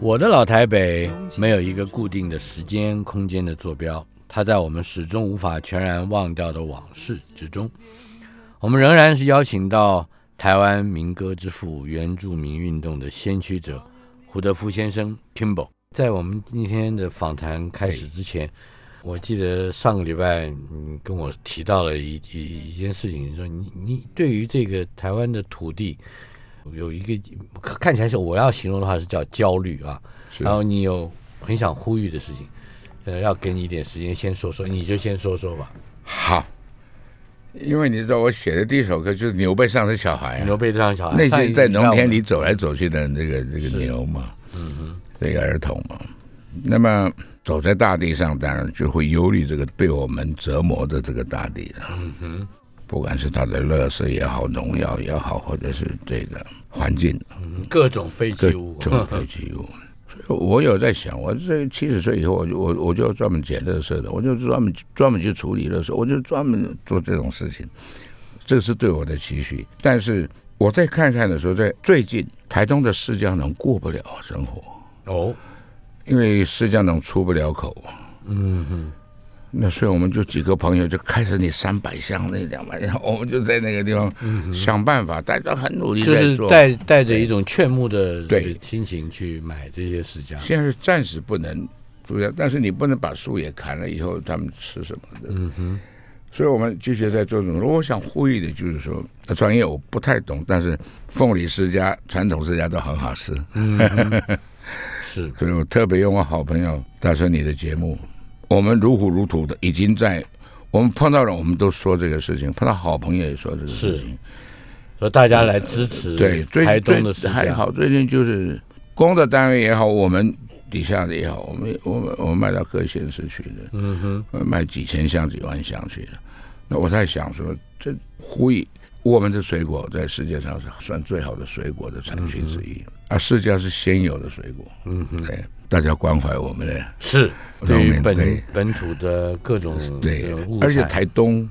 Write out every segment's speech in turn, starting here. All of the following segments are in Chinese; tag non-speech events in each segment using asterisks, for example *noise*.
我的老台北没有一个固定的时间、空间的坐标，它在我们始终无法全然忘掉的往事之中。我们仍然是邀请到台湾民歌之父、原住民运动的先驱者胡德夫先生 Kimbo。在我们今天的访谈开始之前，我记得上个礼拜你跟我提到了一一一件事情，你说你你对于这个台湾的土地。有一个看起来是我要形容的话是叫焦虑啊，然后你有很想呼吁的事情，呃，要给你一点时间先说说，你就先说说吧。好，因为你知道我写的第一首歌就是牛背上的小孩啊，牛背上的小孩，那些在农田里走来走去的这个这个牛嘛，嗯哼，这个儿童嘛，那么走在大地上，当然就会忧虑这个被我们折磨的这个大地了，嗯哼。不管是它的垃圾也好，农药也好，或者是这个环境，各种废弃物，各种废弃物。我有在想，我这七十岁以后，我就我我就专门捡垃圾的，我就专门专门去处理垃圾，我就专门做这种事情。这是对我的期许。但是我在看看的时候，在最近台东的释迦农过不了生活哦，因为释迦农出不了口。嗯哼。那所以我们就几个朋友就开始那三百箱那两百箱，*laughs* 我们就在那个地方想办法，大家很努力在做，带带着一种劝募的对心情去买这些释迦。现在暂时不能主要，但是你不能把树也砍了以后，他们吃什么的？嗯哼。所以我们继续在做这种。我想呼吁的就是说，专业我不太懂，但是凤梨世家、传统世家都很好吃。嗯，*laughs* 是。所以我特别用我好朋友打算你的节目。我们如火如荼的，已经在我们碰到了，我们都说这个事情；碰到好朋友也说这个事情，说大家来支持。对，台东的还好，最近就是公的单位也好，我们底下的也好，我们我们我们卖到各县市去的，嗯哼，卖几千箱、几万箱去的。那我在想说，这呼吁我们的水果在世界上是算最好的水果的产区之一，而释迦是先有的水果，嗯哼，对。大家关怀我们呢，是对于本本土的各种对，而且台东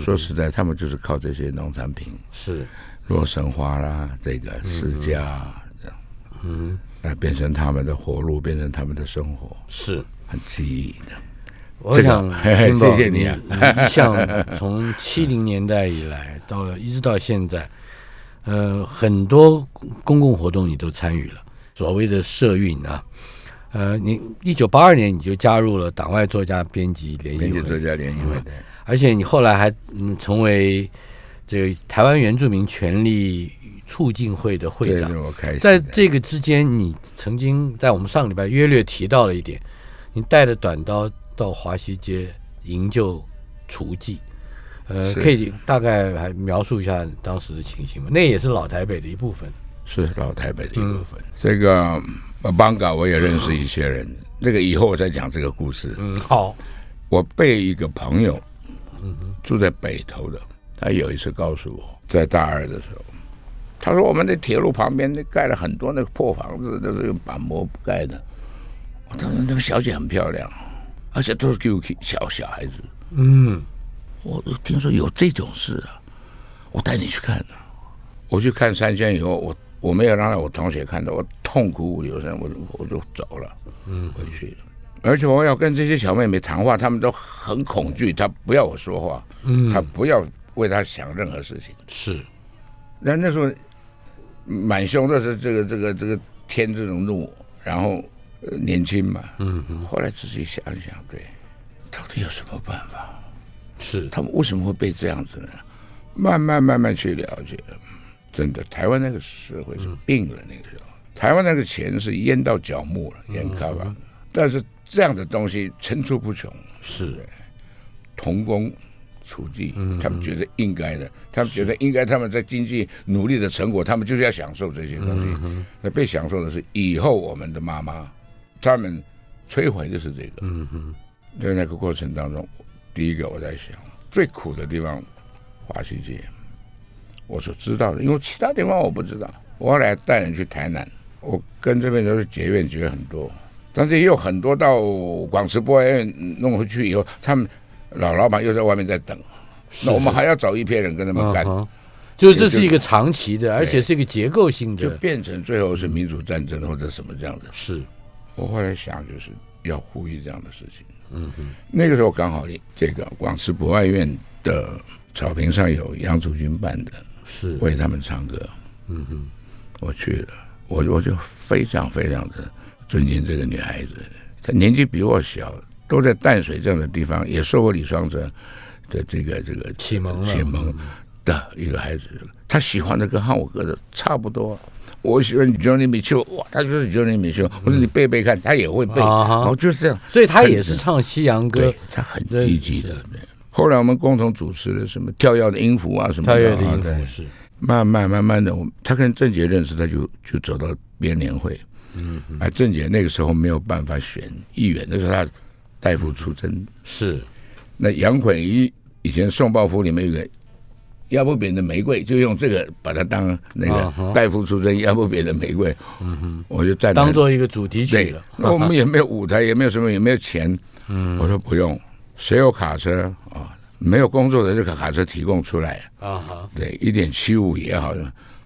说实在，他们就是靠这些农产品，是。洛神花啦，这个释迦这样，嗯，来变成他们的活路，变成他们的生活，是。很记忆的。我想，谢谢你啊！一向 *laughs* 从七零年代以来到一直到现在，呃，很多公共活动你都参与了，所谓的社运啊。呃，你一九八二年你就加入了党外作家编辑联谊会，编辑作家联谊会，对。而且你后来还嗯成为这个台湾原住民权利促进会的会长。在这个之间，你曾经在我们上个礼拜约略提到了一点，你带着短刀到华西街营救雏妓，呃，可以大概还描述一下当时的情形吗？那也是老台北的一部分。是老台北的一部分。这个。邦嘎，我也认识一些人。那个以后我再讲这个故事。嗯，好。我被一个朋友，嗯，住在北头的，他有一次告诉我，在大二的时候，他说我们的铁路旁边那盖了很多那个破房子，都是用板模盖的。我当时那个小姐很漂亮，而且都是给我小小孩子。嗯，我听说有这种事啊，我带你去看。我去看三圈以后，我。我没有让我同学看到，我痛哭流声，我就我就走了，嗯，回去了。而且我要跟这些小妹妹谈话，她们都很恐惧，她不要我说话，嗯，她不要为她想任何事情。是，那那时候满胸的是这个这个这个天这种怒，然后年轻嘛，嗯，后来自己想一想，对，到底有什么办法？是，他们为什么会被这样子呢？慢慢慢慢去了解。真的，台湾那个社会是病了，那个时候，台湾那个钱是淹到脚木了，淹咖吧。但是这样的东西层出不穷，是。童工。处境，他们觉得应该的，他们觉得应该，他们在经济努力的成果，他们就是要享受这些东西。那被享受的是以后我们的妈妈，他们摧毁的是这个。嗯哼，在那个过程当中，第一个我在想，最苦的地方，华西街，我所知道的，因为其他地方我不知道。我后来带人去台南，我跟这边都是结怨结很多，但是也有很多到广慈博爱院弄回去以后，他们。老老板又在外面在等，那我们还要找一批人跟他们干，就是这是一个长期的，而且是一个结构性的，就变成最后是民主战争或者什么这样子。是我后来想，就是要呼吁这样的事情。嗯哼，那个时候刚好这个广慈博爱院的草坪上有杨竹君办的，是为他们唱歌。嗯哼，我去了，我我就非常非常的尊敬这个女孩子，她年纪比我小。都在淡水这样的地方，也受过李双泽的这个这个启蒙启蒙的一个孩子，她喜欢的歌和我歌的差不多。我喜欢 Johnny Mitchell，哇，他就是 Johnny Mitchell。我说你背背看，他也会背，然后就是这样。所以他也是唱西洋歌，他很积极的。后来我们共同主持了什么跳跃的音符啊什么跳跃的音符是慢慢慢慢的，我他跟郑杰认识，他就就走到编年会。嗯，哎，郑杰那个时候没有办法选议员，那时候他。代夫出征是，那杨捆一以前送报符里面有个压不扁的玫瑰，就用这个把它当那个代夫出征压不扁的玫瑰。嗯哼，我就站当做一个主题曲了。我们也没有舞台，也没有什么，也没有钱。嗯，我说不用，谁有卡车啊？没有工作的就把卡车提供出来。啊哈，对，一点七五也好，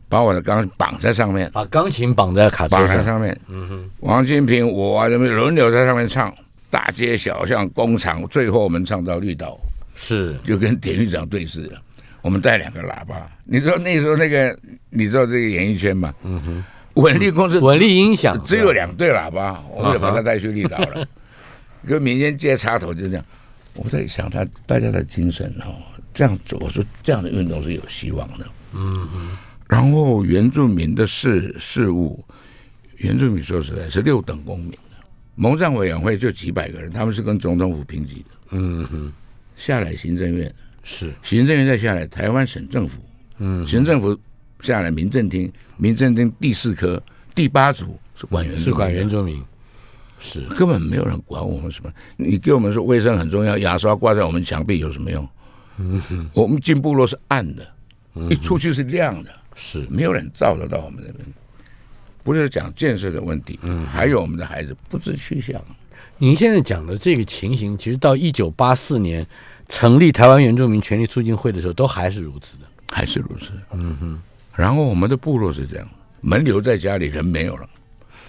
把我的钢绑在上面，把钢琴绑在卡车绑在上面。嗯哼，王金平，我人们轮流在上面唱。大街小巷、工厂，最后我们唱到绿岛，是就跟典狱长对视了。我们带两个喇叭，你知道那时候那个，你知道这个演艺圈吗？嗯哼，稳力公司稳力音响只有两对喇叭，我们就把它带去绿岛了。*laughs* 跟民间接插头就这样。我在想他大家的精神哦，这样做，我说这样的运动是有希望的。嗯嗯，然后原住民的事事务，原住民说实在是六等公民。蒙藏委员会就几百个人，他们是跟总统府平级的。嗯哼，下来行政院。是。行政院再下来台湾省政府，嗯，行政府下来民政厅，民政厅第四科第八组是管员，是管原住民，是根本没有人管我们什么。你给我们说卫生很重要，牙刷挂在我们墙壁有什么用？嗯哼，我们进部落是暗的，一出去是亮的，是没有人照得到我们那边。不是讲建设的问题，嗯，还有我们的孩子不知去向。您现在讲的这个情形，其实到一九八四年成立台湾原住民权利促进会的时候，都还是如此的，还是如此。嗯哼。然后我们的部落是这样，门留在家里，人没有了，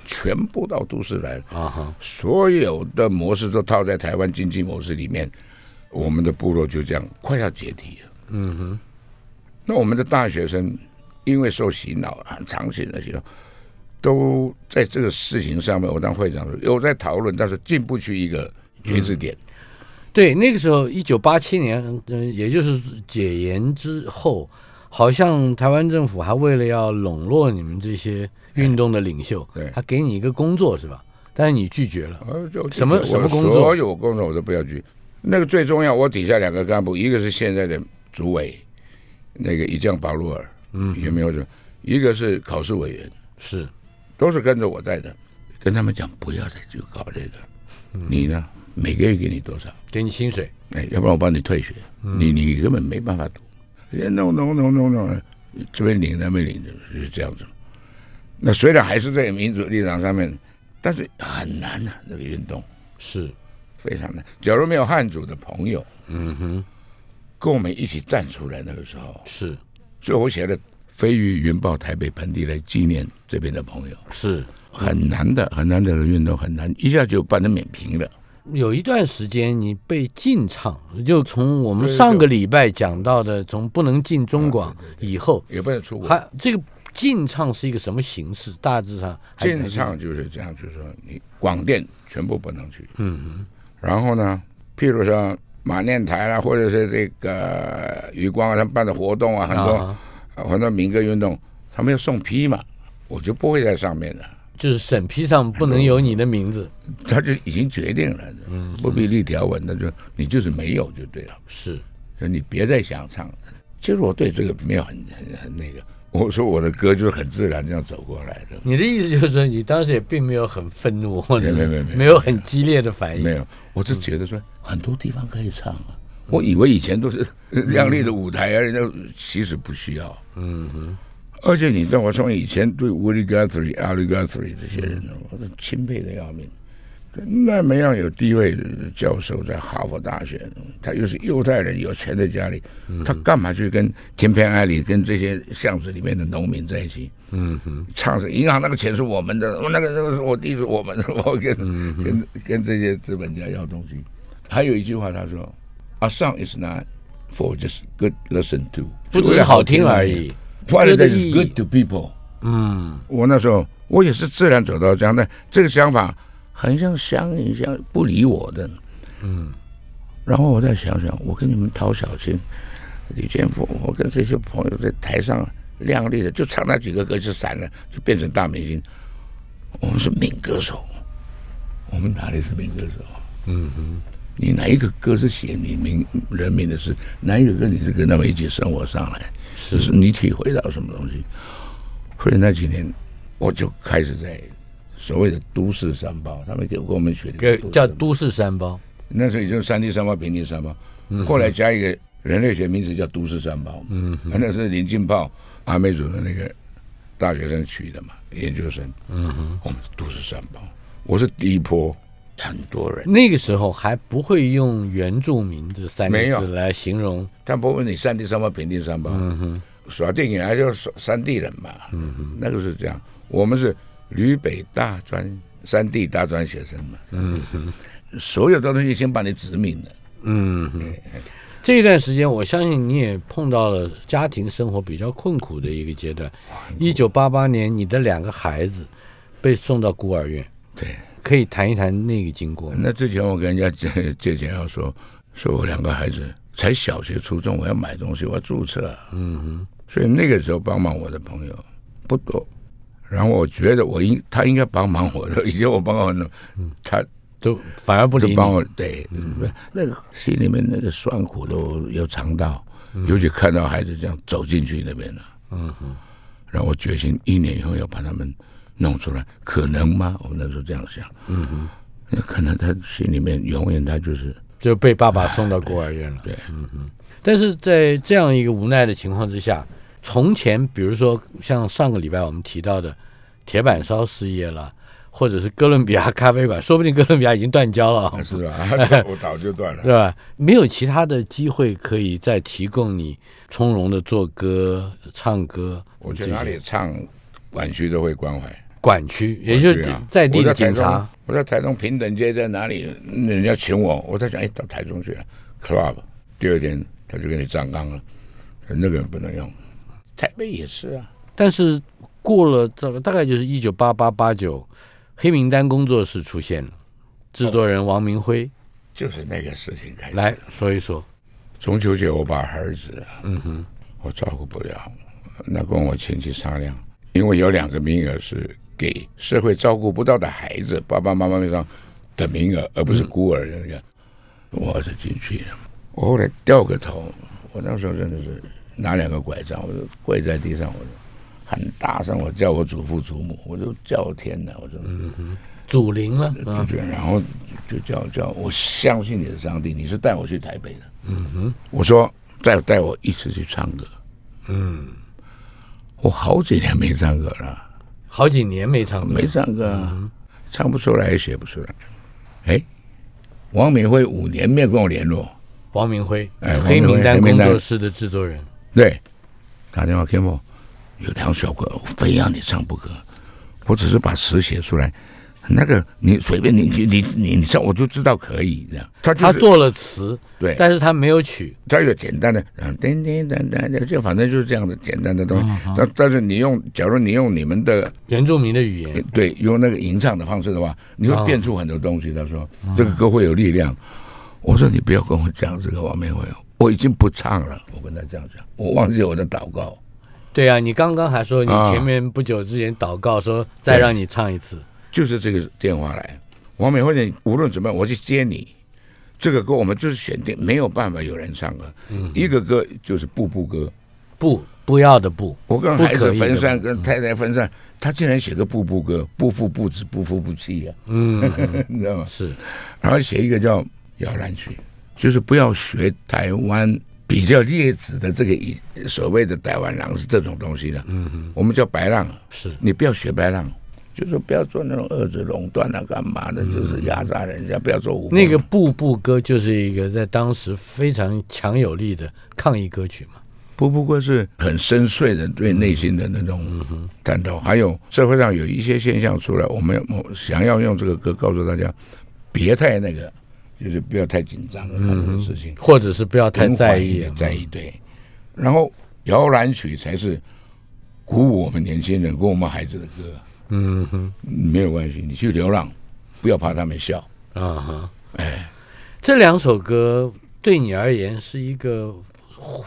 全部到都市来了。啊哈。所有的模式都套在台湾经济模式里面，我们的部落就这样快要解体了。嗯哼。那我们的大学生因为受洗脑很长期的洗脑。都在这个事情上面，我当会长有在讨论，但是进不去一个决志点。对，那个时候一九八七年，嗯，也就是解严之后，好像台湾政府还为了要笼络你们这些运动的领袖，对，他给你一个工作是吧？但是你拒绝了，什么什么工作？所有工作我都不要拒。那个最重要，我底下两个干部，一个是现在的主委，那个一将巴洛尔，嗯，有没有？一个是考试委员，是。都是跟着我在的，跟他们讲不要再去搞这个。你呢？每个月给你多少？给你薪水。哎，要不然我帮你退学。你你根本没办法读。no no no no no，这边领那边领，就是这样子。那虽然还是在民主立场上面，但是很难啊，这个运动是非常难。假如没有汉族的朋友，嗯哼，跟我们一起站出来，那个时候是。所以我写的。飞鱼云豹台北盆地来纪念这边的朋友，是很难的，很难的运动，很难一下就把它免平了。有一段时间你被禁唱，就从我们上个礼拜讲到的，从不能进中广以后，也不能出国。还这个禁唱是一个什么形式？大致上禁唱就是这样，就是说你广电全部不能去。嗯哼。然后呢，譬如说马念台啦，或者是这个余光啊，他们办的活动啊，很多。啊反正民歌运动他们要送批嘛，我就不会在上面了。就是审批上不能有你的名字，他就已经决定了，嗯，不必立条文，那就你就是没有就对了，是就你别再想唱了。其实我对这个没有很很很那个，我说我的歌就是很自然这样走过来的，你的意思就是说，你当时也并没有很愤怒，或者没有没有没有没有很激烈的反应，没有，我是觉得说很多地方可以唱啊。我以为以前都是亮丽的舞台啊，人家其实不需要。嗯哼，而且你知道，我从以前对 Willie Guthrie、Ali Guthrie 这些人，我是钦佩的要命。那么样有地位的教授在哈佛大学，他又是犹太人，有钱在家里，他干嘛去跟田偏爱里跟这些巷子里面的农民在一起？嗯哼，唱是银行那个钱是我们的，那个那个是我弟是我们的，我跟、跟跟这些资本家要东西。还有一句话，他说：“A song is not for just good listen to，不只是好听而已。，What is good to people。”嗯，我那时候我也是自然走到这样，的这个想法很像乡音，像不理我的。嗯，然后我再想想，我跟你们陶小青、李建峰，我跟这些朋友在台上亮丽的，就唱那几个歌就散了，就变成大明星。我们是民歌手，我们哪里是民歌手？嗯哼，你哪一个歌是写你民人民的事？哪一个歌你是跟他们一起生活上来？是是你体会到什么东西？所以那几年我就开始在所谓的都市三包，他们给我们取的给叫都市三包，那时候也就是山地三包、平地三包，嗯后来加一个人类学名词叫都市三包。嗯，那是林进炮阿美族的那个大学生取的嘛，研究生。嗯哼，我们是都市三包，我是第一波，很多人。那个时候还不会用原住民这三没有。个字来形容，他不问你山地三包、平地三包，嗯哼，耍电影还就是山地人嘛，嗯哼，那个是这样。我们是吕北大专山地大专学生嘛，嗯哼，所有的东西先把你殖民了，嗯哼。这一段时间，我相信你也碰到了家庭生活比较困苦的一个阶段。一九八八年，你的两个孩子被送到孤儿院，对。可以谈一谈那个经过？那之前我跟人家借借钱要说，说我两个孩子才小学、初中，我要买东西，我要注册，嗯哼，所以那个时候帮忙我的朋友不多。然后我觉得我应他应该帮忙我的，*laughs* 以前我帮忙他都反而不理帮我对，那个心里面那个酸苦都有尝到，尤其看到孩子这样走进去那边了，嗯哼，然后我决心一年以后要把他们弄出来，可能吗？我们那时候这样想，嗯哼，那可能他心里面永远他就是就被爸爸送到孤儿院了。对，嗯哼。但是在这样一个无奈的情况之下，从前比如说像上个礼拜我们提到的铁板烧事业了，或者是哥伦比亚咖啡馆，说不定哥伦比亚已经断交了，是吧？我 *laughs* 早就断了对。吧？没有其他的机会可以再提供你从容的做歌、唱歌。我去哪里唱管区都会关怀，管区，也就是在地的警察。，我在台中平等街在哪里？人家请我，我在想，哎，到台中去了，club。第二天他就给你站岗了，那个人不能用。台北也是啊，但是过了这个大概就是一九八八八九，黑名单工作室出现了，制作人王明辉就是那个事情开始。来说一说。中秋节我把儿子，嗯哼，我照顾不了，那跟我亲戚商量，因为有两个名额是给社会照顾不到的孩子，爸爸妈妈那张的名额，而不是孤儿的那个。我是进去了，我后来掉个头，我那时候真的是拿两个拐杖，我就跪在地上，我就很大声，我叫我祖父祖母，我就叫天呐，我说，祖灵了啊，对，然后就叫叫我相信你的上帝，你是带我去台北的，嗯哼，我说带带我一起去唱歌，嗯，我好几年没唱歌了，好几年没唱歌。没，唱歌啊，唱不出来也写不出来。哎，王敏辉五年没有跟我联络，王明辉，哎黑名单。工作室的制作人，对，打电话给我，有两首歌，我非要你唱不可，我只是把词写出来，那个你随便你你你你你唱，我就知道可以这样。他他做了词，对，但是他没有曲，他有简单的，嗯，叮叮当当，就反正就是这样的简单的东西。但但是你用，假如你用你们的原住民的语言，对用那个吟唱的方式的话，你会变出很多东西。他说这个歌会有力量。我说你不要跟我讲这个王明辉，我已经不唱了。我跟他这样讲，我忘记我的祷告。对啊，你刚刚还说你啊前面不久之前祷告说再让你唱一次，就是这个电话来，王美惠，你无论怎么样，我去接你。这个歌我们就是选定，没有办法有人唱歌，嗯一个歌就是步步歌。不不要的不，我跟孩子分散，跟太太分散，他竟然写个步步歌，不负不止，不负不弃啊，嗯，*laughs* 你知道吗？是然后写一个叫摇篮曲，就是不要学台湾比较劣质的这个以所谓的台湾狼是这种东西的，嗯哼，我们叫白浪，是，你不要学白浪，就是不要做那种二子垄断啊，干嘛的，就是压榨人家，不要做那个步步歌就是一个在当时非常强有力的抗议歌曲嘛。步步歌是很深邃的对内心的那种感动，还有社会上有一些现象出来，我们我想要用这个歌告诉大家，别太那个，就是不要太紧张看这个事情，或者是不要太在意在意对。然后摇篮曲才是鼓舞我们年轻人、跟我们孩子的歌，嗯哼，没有关系，你去流浪，不要怕他们笑，啊哈，哎，这两首歌对你而言是一个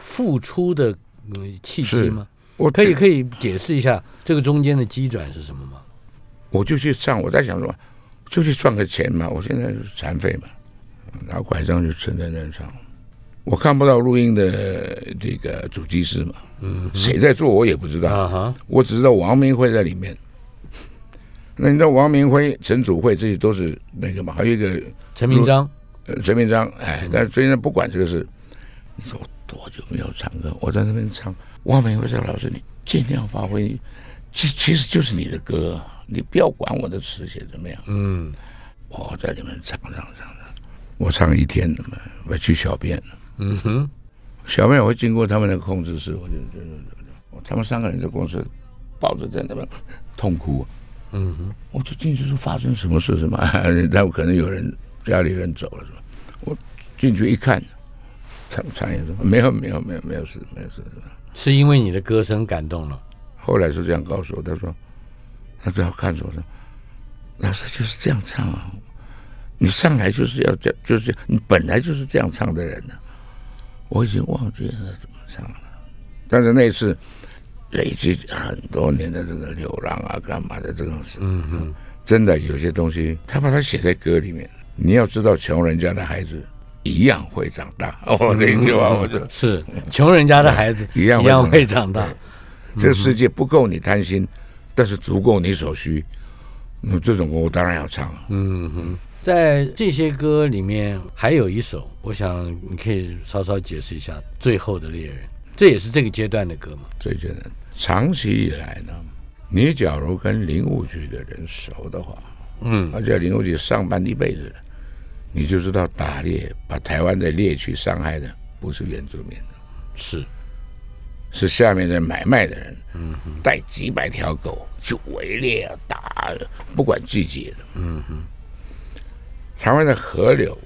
付出的嗯契机吗？我可以以，可以解释一下这个中间的机转是什么吗？我就去唱，我在想说，就去赚个钱嘛，我现在是残废嘛，拿拐杖就撑在那上。我看不到录音的这个主机师嘛，嗯，谁在做我也不知道，啊哈，我只知道王明辉在里面。那你知道王明辉、陈祖慧这些都是那个嘛？还有一个陈明章，呃陈明章，哎，但所以呢，不管这个事，你说我多久没有唱歌？我在那边唱，王明辉说：“老师，你尽量发挥，其其实就是你的歌，你不要管我的词写怎么样。”嗯，我在里面唱唱唱唱，我唱一天我去小便，嗯哼，小便我会经过他们的控制室，我就就就就，他们三个人在公司抱着在那边痛哭，嗯哼，我就进去说发生什么事什么，*laughs* 但可能有人家里人走了是吧？我进去一看，常常也说没有没有没有没有事没有事。是因为你的歌声感动了。后来是这样告诉我，他说他最后看着我说，老师就是这样唱啊，你上来就是要这样，就是你本来就是这样唱的人呢、我已经忘记了怎么唱了，但是那一次累积很多年的这个流浪啊，干嘛的这种事，嗯真的有些东西，他把它写在歌里面。你要知道，穷人家的孩子一样会长大。*laughs* 哦，这一句话我就是穷人家的孩子一 *laughs* 样一样会会长大。这个世界不够你贪心，但是足够你所需。那这种歌我当然要唱啊。嗯哼，在这些歌里面还有一首，我想你可以稍稍解释一下《最后的猎人》，这也是这个阶段的歌嘛？最简单，长期以来呢，你假如跟林务局的人熟的话，嗯，而且林务局上班一辈子，你就知道打猎把台湾的猎区伤害的不是原住民，是，是下面的买卖的人，嗯，带几百条狗去围猎啊打，不管季节的，嗯哼。台湾的河流，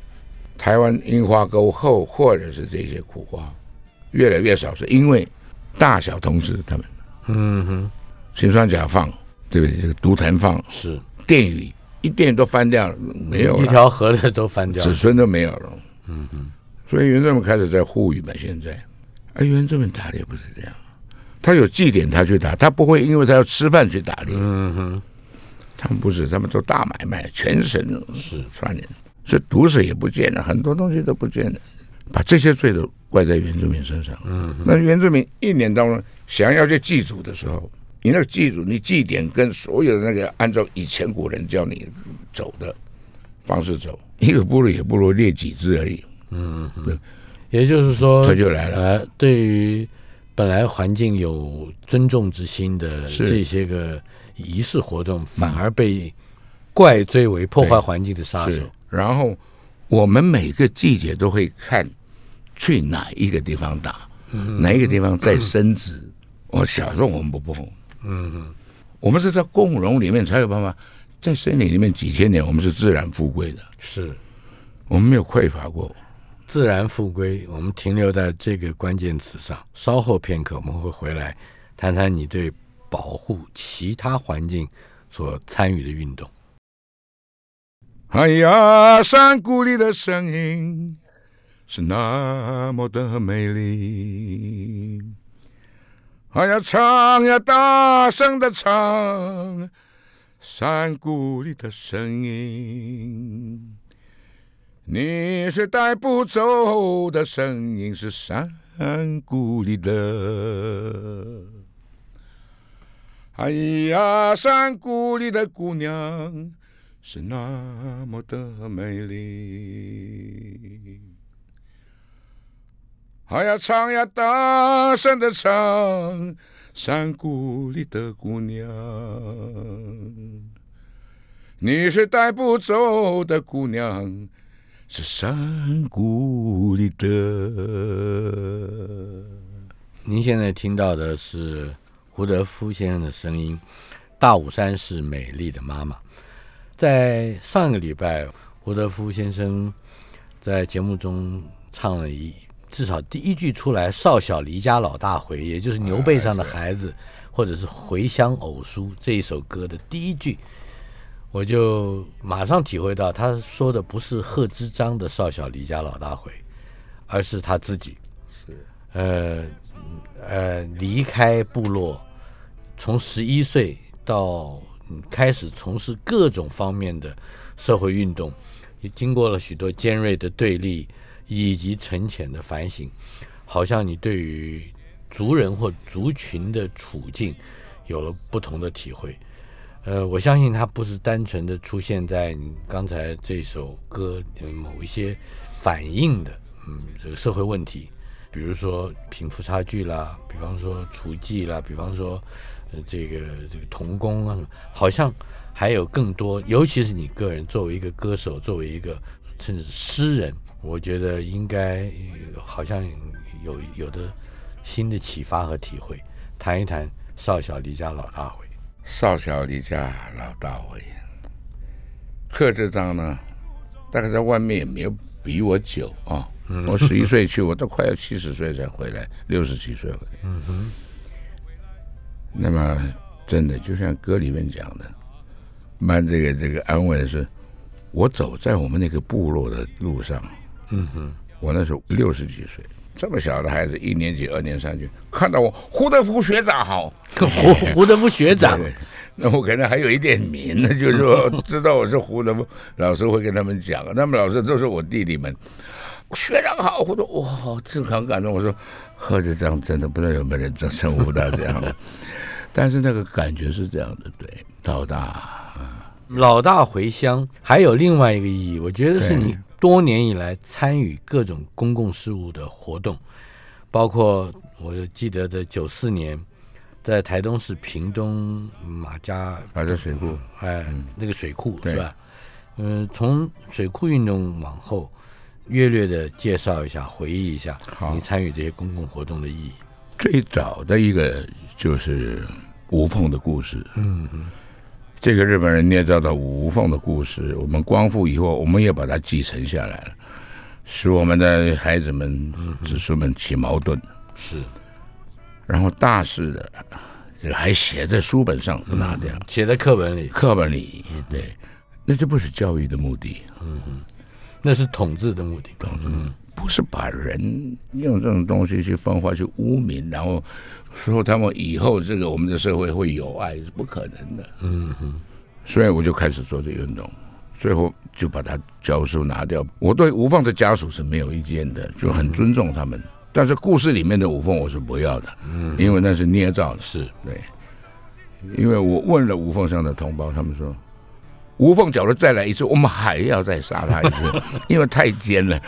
台湾樱花沟后或者是这些苦花，越来越少，是因为大小同志他们嗯哼，氰酸钾放，对不对？这个毒藤放，是电鱼一电都翻掉了，没有一了，条河的都翻掉了。子孙都没有了。嗯哼，所以原住民开始在呼吁嘛，现在，哎，原住民打猎不是这样，他有祭典他去打，他不会因为他要吃饭去打猎。嗯哼，他们不是，他们做大买卖，全省是串联，所以毒蛇也不见了，很多东西都不见了，把这些罪都怪在原住民身上。嗯，那原住民一年当中想要去祭祖的时候，你那个祭祖，你祭典跟所有的那个按照以前古人教你走的方式走，一个部落也不如列几只而已，嗯也就是说，他就来了。呃，对于本来环境有尊重之心的是这些个仪式活动，反而被怪罪为破坏环境的杀手是。，然后我们每个季节都会看去哪一个地方打，哪一个地方在生殖。我小时候我们不碰，嗯我们是在共荣里面才有办法，在森林里面几千年，我们是自然富贵的，是我们没有匮乏过。自然复归。我们停留在这个关键词上，稍后片刻我们会回来谈谈你对保护其他环境所参与的运动。哎呀，山谷里的声音是那么的美丽。哎呀唱呀，大声的唱，山谷里的声音。你是带不走的声音，是山谷里的。哎呀，山谷里的姑娘是那么的美丽。还要唱呀，大声的唱，山谷里的姑娘。你是带不走的姑娘。是山谷里的。您现在听到的是胡德夫先生的声音，《大武山是美丽的妈妈》。在上个礼拜，胡德夫先生在节目中唱了一，至少第一句出来，“少小离家老大回”，也就是牛背上的孩子，或者是回乡偶书这一首歌的第一句。我就马上体会到，他说的不是贺知章的“少小离家老大回”，而是他自己。是，呃，呃，离开部落，从十一岁到开始从事各种方面的社会运动，也经过了许多尖锐的对立以及沉潜的反省，好像你对于族人或族群的处境有了不同的体会。呃，我相信它不是单纯的出现在你刚才这首歌某一些反映的，嗯，这个社会问题，比如说贫富差距啦，比方说厨妓啦，比方说这个这个童工啊，好像还有更多，尤其是你个人作为一个歌手，作为一个甚至诗人，我觉得应该好像有有的新的启发和体会，谈一谈少小离家老大回。少小离家老大回，贺知章呢？大概在外面也没有比我久啊。我十一岁去，我都快要七十岁才回来，六十几岁回来。嗯哼。那么，真的就像歌里面讲的，蛮这个这个安慰的是，我走在我们那个部落的路上。嗯哼。我那时候六十几岁。这么小的孩子，一年级、二年上去，看到我胡德夫学长好，胡 *laughs* 胡德夫学长，那我可能还有一点名呢，就是说知道我是胡德夫，老师会跟他们讲，他们老师都是我弟弟们，学长好，我说，哇，这很感动。我说，贺这样真的不知道有没有人称称呼他这样的，*laughs* 但是那个感觉是这样的，对，老大，老大回乡，还有另外一个意义，我觉得是你。多年以来参与各种公共事务的活动，包括我记得的九四年，在台东市屏东马家马家水库，哎，那个水库是吧？嗯，从水库运动往后，略略的介绍一下，回忆一下你参与这些公共活动的意义。最早的一个就是无缝的故事，嗯嗯。这个日本人捏造的无缝的故事，我们光复以后，我们也把它继承下来了，使我们的孩子们、子孙们起矛盾。是，然后大事的，这个还写在书本上拿掉，写在课本里，课本里，对，那就不是教育的目的，嗯哼，那是统治的目的，统治。不是把人用这种东西去分化、去污名，然后说他们以后这个我们的社会会有爱，是不可能的。嗯哼，所以我就开始做这运动，最后就把他教授拿掉。我对吴凤的家属是没有意见的，就很尊重他们。但是故事里面的吴凤我是不要的，嗯，因为那是捏造的。是对，因为我问了吴凤上的同胞，他们说。无缝角的再来一次，我们还要再杀他一次，*laughs* 因为太尖了。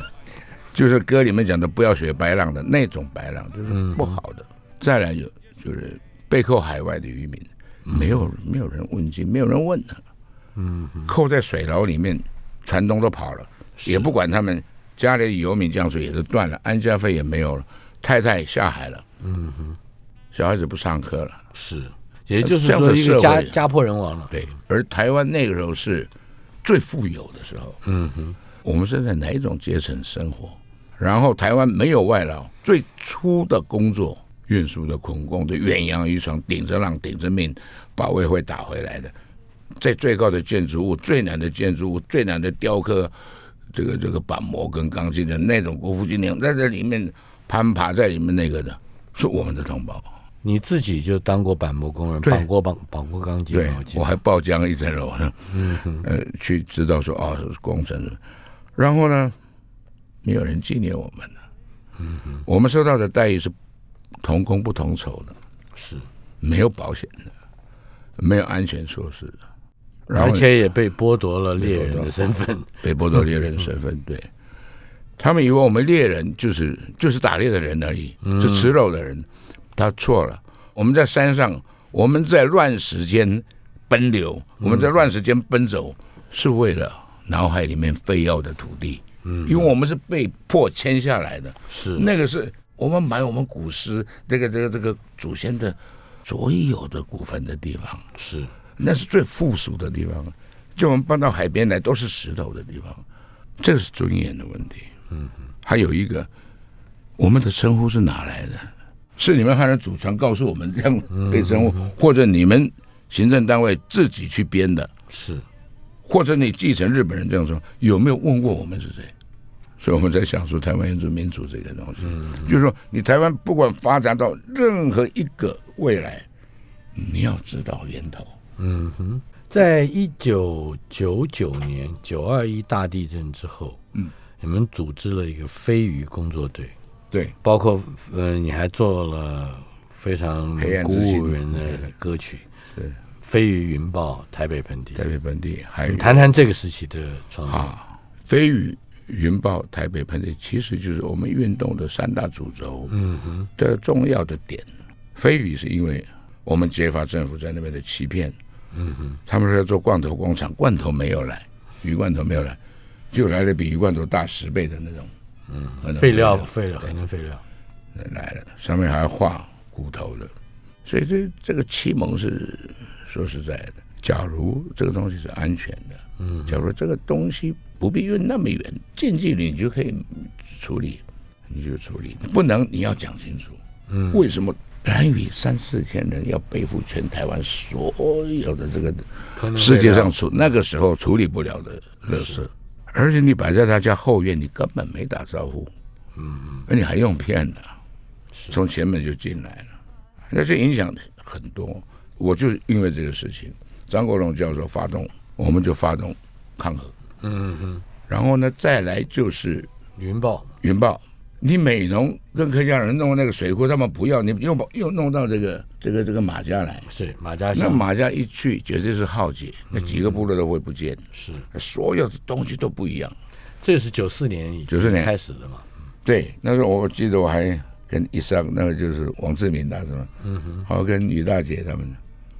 *laughs* 就是歌里面讲的，不要学白浪的那种白浪，就是不好的。再来有就是被扣海外的渔民，没有没有人问津，没有人问他。嗯，扣在水牢里面，船东都跑了，也不管他们家里的油米降水也都断了，安家费也没有了，太太下海了。嗯哼，小孩子不上课了。是。也就是说，一个家家破人亡了。对，而台湾那个时候是最富有的时候。嗯哼，我们是在哪一种阶层生活？然后台湾没有外劳，最初的工作，运输的捆工的远洋渔船，顶着浪顶着命，保卫会打回来的。在最高的建筑物、最难的建筑物、最难的雕刻，这个这个板模跟钢筋的那种国父纪念，在这里面攀爬在里面那个的，是我们的同胞。你自己就当过板模工人，绑过绑绑过钢筋对，我还爆浆一层楼呢，嗯，呃，去知道说哦是工程，然后呢，没有人纪念我们了。嗯哼，我们受到的待遇是同工不同酬的，是，没有保险的，没有安全措施的，然后而且也被剥夺了猎人的身份，*laughs* 被剥夺猎人身份，对。他们以为我们猎人就是就是打猎的人而已，是吃肉的人，他错了。我们在山上，我们在乱时间奔流，我们在乱时间奔走，是为了脑海里面非要的土地。嗯，因为我们是被迫签下来的，是那个是我们买我们古诗这个这个这个祖先的所有的股份的地方。是，那是最富庶的地方。就我们搬到海边来，都是石头的地方，这个是尊严的问题。嗯，还有一个，我们的称呼是哪来的？是你们汉人祖传告诉我们这样被称呼，或者你们行政单位自己去编的，是，或者你继承日本人这样说，有没有问过我们是谁？所以我们在想说台湾原住民族这个东西，就是说你台湾不管发展到任何一个未来，你要知道源头。嗯哼，在一九九九年九二一大地震之后，嗯，你们组织了一个飞鱼工作队，对，包括呃，你还做了非常鼓黑暗之心舞人的歌曲。是《飞鱼云豹》台北盆地台。北盆地还有谈谈这个时期的创作。啊，飞鱼、云豹、台北盆地，其实就是我们运动的三大主轴嗯哼，的重要的点。飞鱼是因为我们揭发政府在那边的欺骗，嗯哼，他们说要做罐头工厂，罐头没有来，鱼罐头没有来，就来了比鱼罐头大十倍的那种，嗯废料废料，很多废料。来了，上面还要画骨头的，所以这这个启蒙是说实在的，假如这个东西是安全的，嗯，假如这个东西不必运那么远，近距离你就可以处理，你就处理，不能你要讲清楚，嗯，为什么蓝屿三四千人要背负全台湾所有的这个世界上处那个时候处理不了的垃圾，而且你摆在他家后院，你根本没打招呼，嗯，而你还用骗的，从前面就进来了，那就影响很多。我就因为这个事情，张国荣教授发动，我们就发动抗衡，嗯嗯，然后呢，再来就是云豹。云豹。你美容跟客家人弄那个水库，他们不要，你又把又弄到这个这个这个马家来，是马家巷，那马家一去绝对是浩劫，那几个部落都会不见，是所有的东西都不一样。这是九四年已经94年开始的嘛？对，那时候我记得我还跟一上那个就是王志明大是吧？嗯哼，还有跟于大姐他们，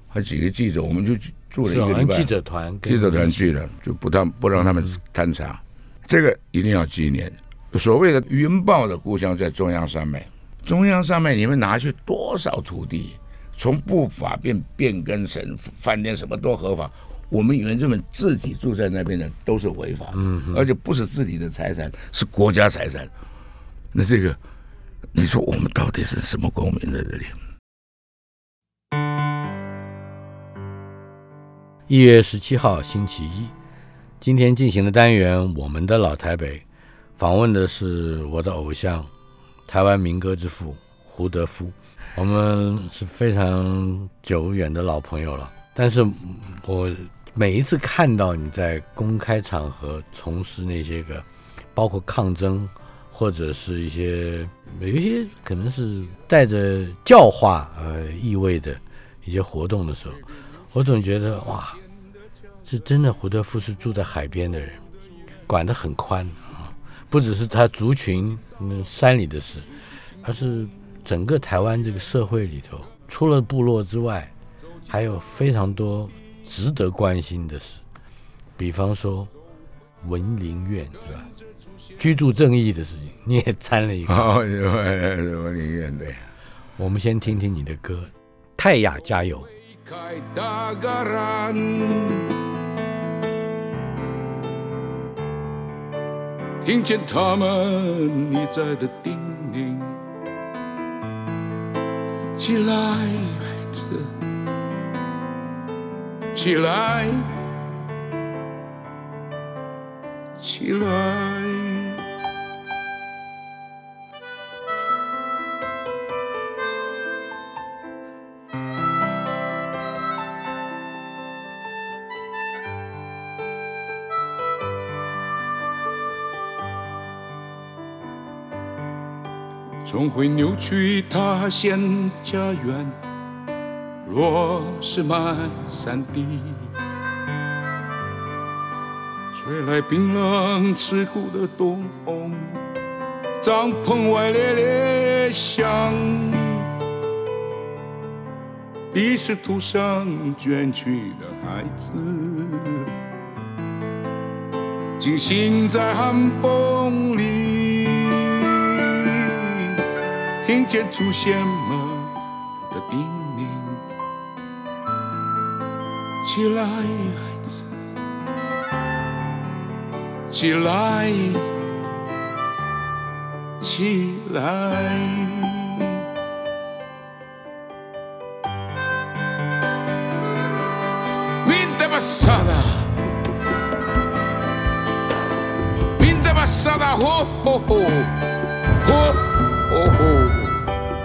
还有几个记者，我们就去住了一个礼拜。记者团跟记者团去了，就不让不让他们勘察，这个一定要纪念。所谓的云豹的故乡在中央山脉，中央山脉你们拿去多少土地？从不法变变更成饭店，什么都合法。我们原住民自己住在那边的都是违法嗯，而且不是自己的财产，是国家财产。那这个，你说我们到底是什么公民在这里？一月十七号星期一，今天进行的单元《我们的老台北》，访问的是我的偶像，台湾民歌之父胡德夫。我们是非常久远的老朋友了，但是我每一次看到你在公开场合从事那些个，包括抗争或者是一些有一些可能是带着教化呃意味的一些活动的时候，我总觉得哇，是真的胡德夫是住在海边的人，管得很宽，不只是他族群嗯山里的事，而是整个台湾这个社会里头，除了部落之外，还有非常多值得关心的事，比方说文林院对吧？居住正义的事情，你也参了一个。哦，我宁愿的。我们先听听你的歌，《泰雅加油》。听见他们你在的叮咛，起来，孩子，起来，起来。总会扭曲他县家园。若是漫山地，吹来冰冷刺骨的东风，帐篷外猎猎响，你是土上卷曲的孩子，惊醒在寒风里，听见祖先们的叮咛。起来，孩子，起来，起来。Minta passada, minta passada, ho ho ho, ho ho ho。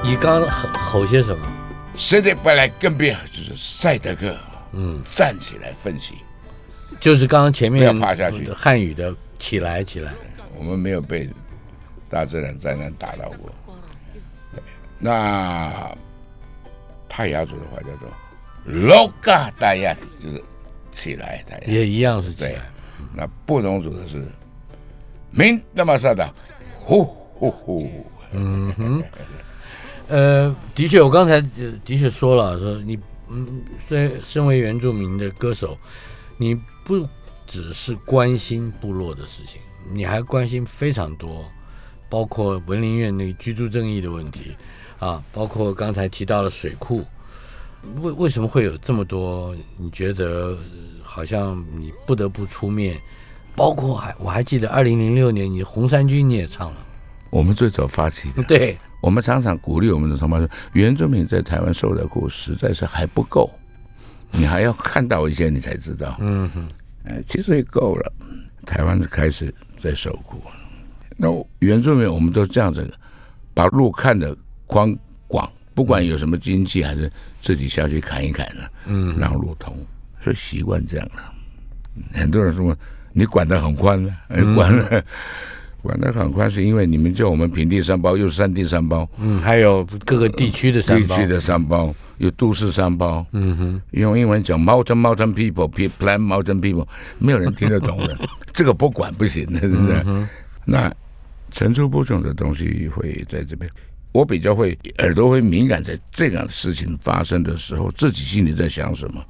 你刚吼吼些什么？现在本来更别就是赛德克，嗯，站起来奋起。就是刚刚前面不要趴下去汉语的“起来，起来我们没有被大自然灾难打到过。那泰雅族的话叫做 “loga 大雁”，就是起来大”，雁。也一样是起对来。，那布农族的是“明那么萨达”，呼呼呼。*laughs* 呃，的确，我刚才呃的确说了，说你嗯，虽身为原住民的歌手，你不只是关心部落的事情，你还关心非常多，包括文林院那个居住正义的问题啊，包括刚才提到了水库，为为什么会有这么多？你觉得呃好像你不得不出面？包括还我还记得二零零六年你红衫军你也唱了，我们最早发起的，对，我们常常鼓励我们的同胞说，原住民在台湾受的苦实在是还不够，你还要看到一些，你才知道。嗯哼，哎，其实也够了。台湾开始在受苦，那原住民我们都这样子，把路看得宽广，不管有什么经济，还是自己下去砍一砍呢，嗯，让路通，所以习惯这样了。很多人说你管得很宽了，哎管了。*laughs* 管得很宽，是因为你们叫我们平地三包，又是山地三包，嗯，还有各个地区的三包，地区的三包，有都市三包。嗯哼，用英文讲 mountain mountain people，plan mountain people，没有人听得懂的，*laughs* 这个不管不行的，是不是？那层出不穷的东西会在这边，我比较会耳朵会敏感，在这样的事情发生的时候，自己心里在想什么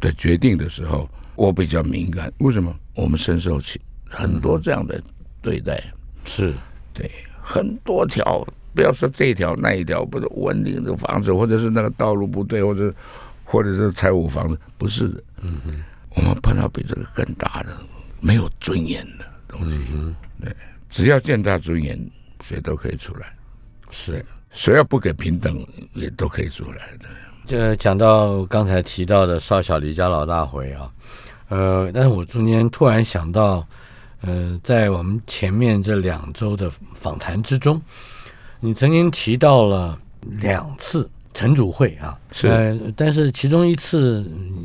的决定的时候，我比较敏感。为什么？我们深受其很多这样的对待。是对，很多条，不要说这一条那一条，不是文明的房子，或者是那个道路不对，或者或者是财务房子，不是的。嗯哼，我们碰到比这个更大的，没有尊严的东西。嗯对，只要见到尊严，谁都可以出来。是。谁要不给平等，也都可以出来的。这讲到刚才提到的少小离家老大回啊，呃，但是我中间突然想到，呃，在我们前面这两周的访谈之中，你曾经提到了两次陈主会啊，是。呃，但是其中一次，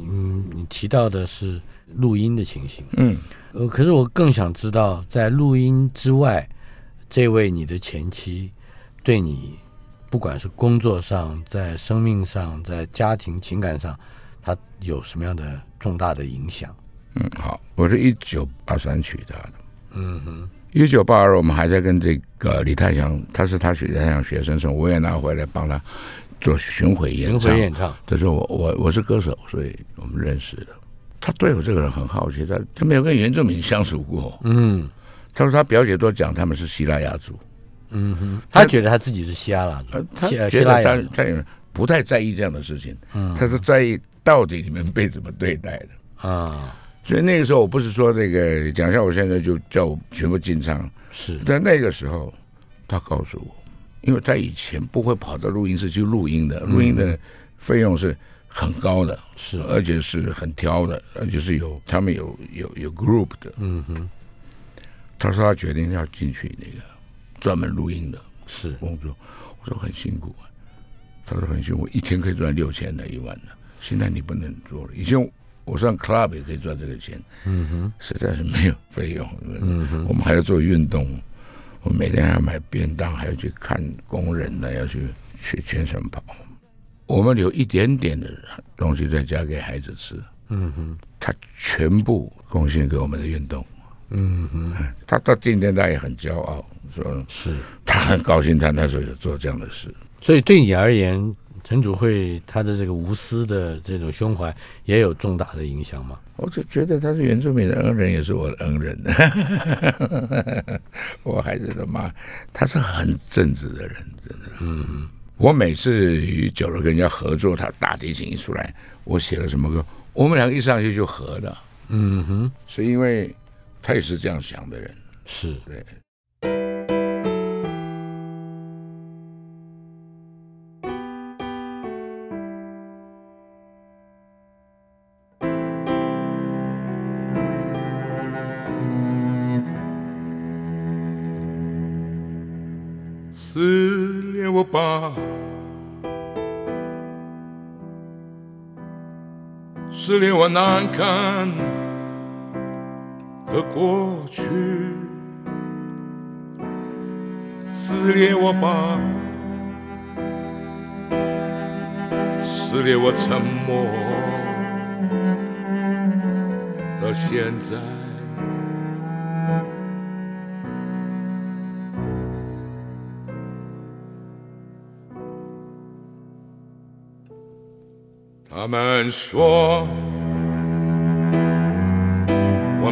嗯，你提到的是录音的情形，嗯，呃，可是我更想知道，在录音之外，这位你的前妻对你，不管是工作上、在生命上、在家庭情感上，他有什么样的重大的影响？嗯，好，我是一九八三娶她的。嗯哼，一九八二我们还在跟这个李泰祥，他是他李泰祥学生，从维也纳回来帮他做巡回演巡唱。回演唱，他说我我我是歌手，所以我们认识的。他对我这个人很好奇，他他没有跟原住民相处过。嗯他说他表姐都讲他们是希腊雅族，嗯哼，他觉得他自己是希腊雅呃族，他觉得他他也不太在意这样的事情。嗯，他是在意到底你们被怎么对待的。啊，所以那个时候我不是说这个蒋孝，我现在就叫我全部进仓。是。在那个时候，他告诉我，因为他以前不会跑到录音室去录音的，录音的费用是很高的，是。而且是很挑的，而且是有他们有有有 group 的。嗯哼，他说他决定要进去那个专门录音的是。工作，我说很辛苦啊，他说很辛苦，一天可以赚六千的一万的，现在你不能做了，以前。我上 club 也可以赚这个钱，嗯哼，实在是没有费用，嗯哼，我们还要做运动，我每天还要买便当，还要去看工人呢，要去去全省跑。我们留一点点的东西在家给孩子吃，嗯哼，他全部贡献给我们的运动，嗯哼，他到今天他也很骄傲，说是，他很高兴他那时候有做这样的事。所以对你而言，陈主会他的这个无私的这种胸怀也有重大的影响吗？我就觉得他是原住民的恩人，也是我的恩人。*laughs* 我孩子的妈，他是很正直的人，真的。嗯，我每次与九楼跟人家合作，他大提琴一出来，我写了什么歌，我们两个一上去就合的。嗯哼，是因为他也是这样想的人。是对。我难看的过去，撕裂我吧，撕裂我沉默的现在。他们说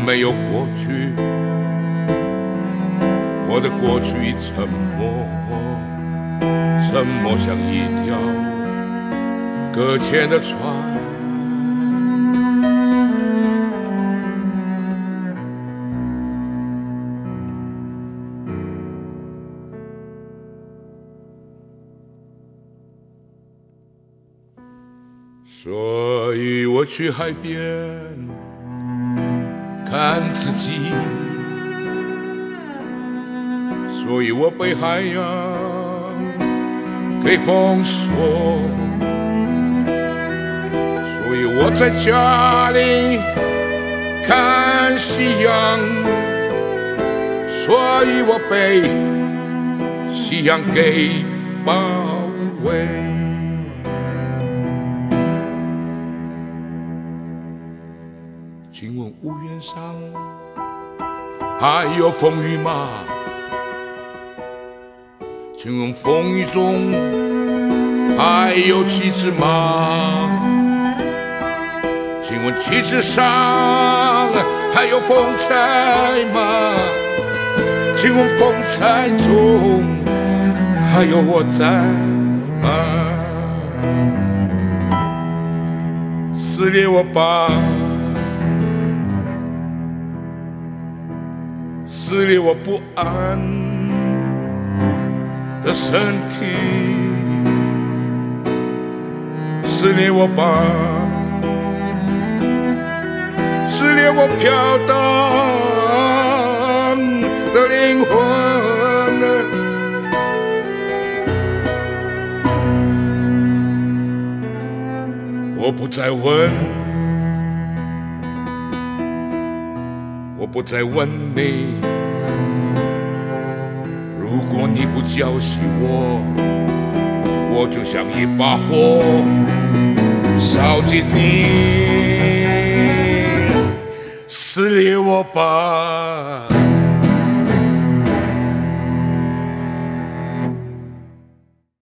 没有过去，我的过去已沉默，沉默像一条搁浅的船。所以我去海边看自己，所以我被海洋给封锁，所以我在家里看夕阳，所以我被夕阳给绑。上还有风雨吗？请问风雨中还有旗帜吗？请问旗帜上还有风采吗？请问风采中还有我在吗？撕裂我吧！撕裂我不安。的身体，撕裂我吧，撕裂我飘荡。的灵魂。我不再问。我不再问你，如果你不叫醒我，我就像一把火烧尽你，撕裂我吧。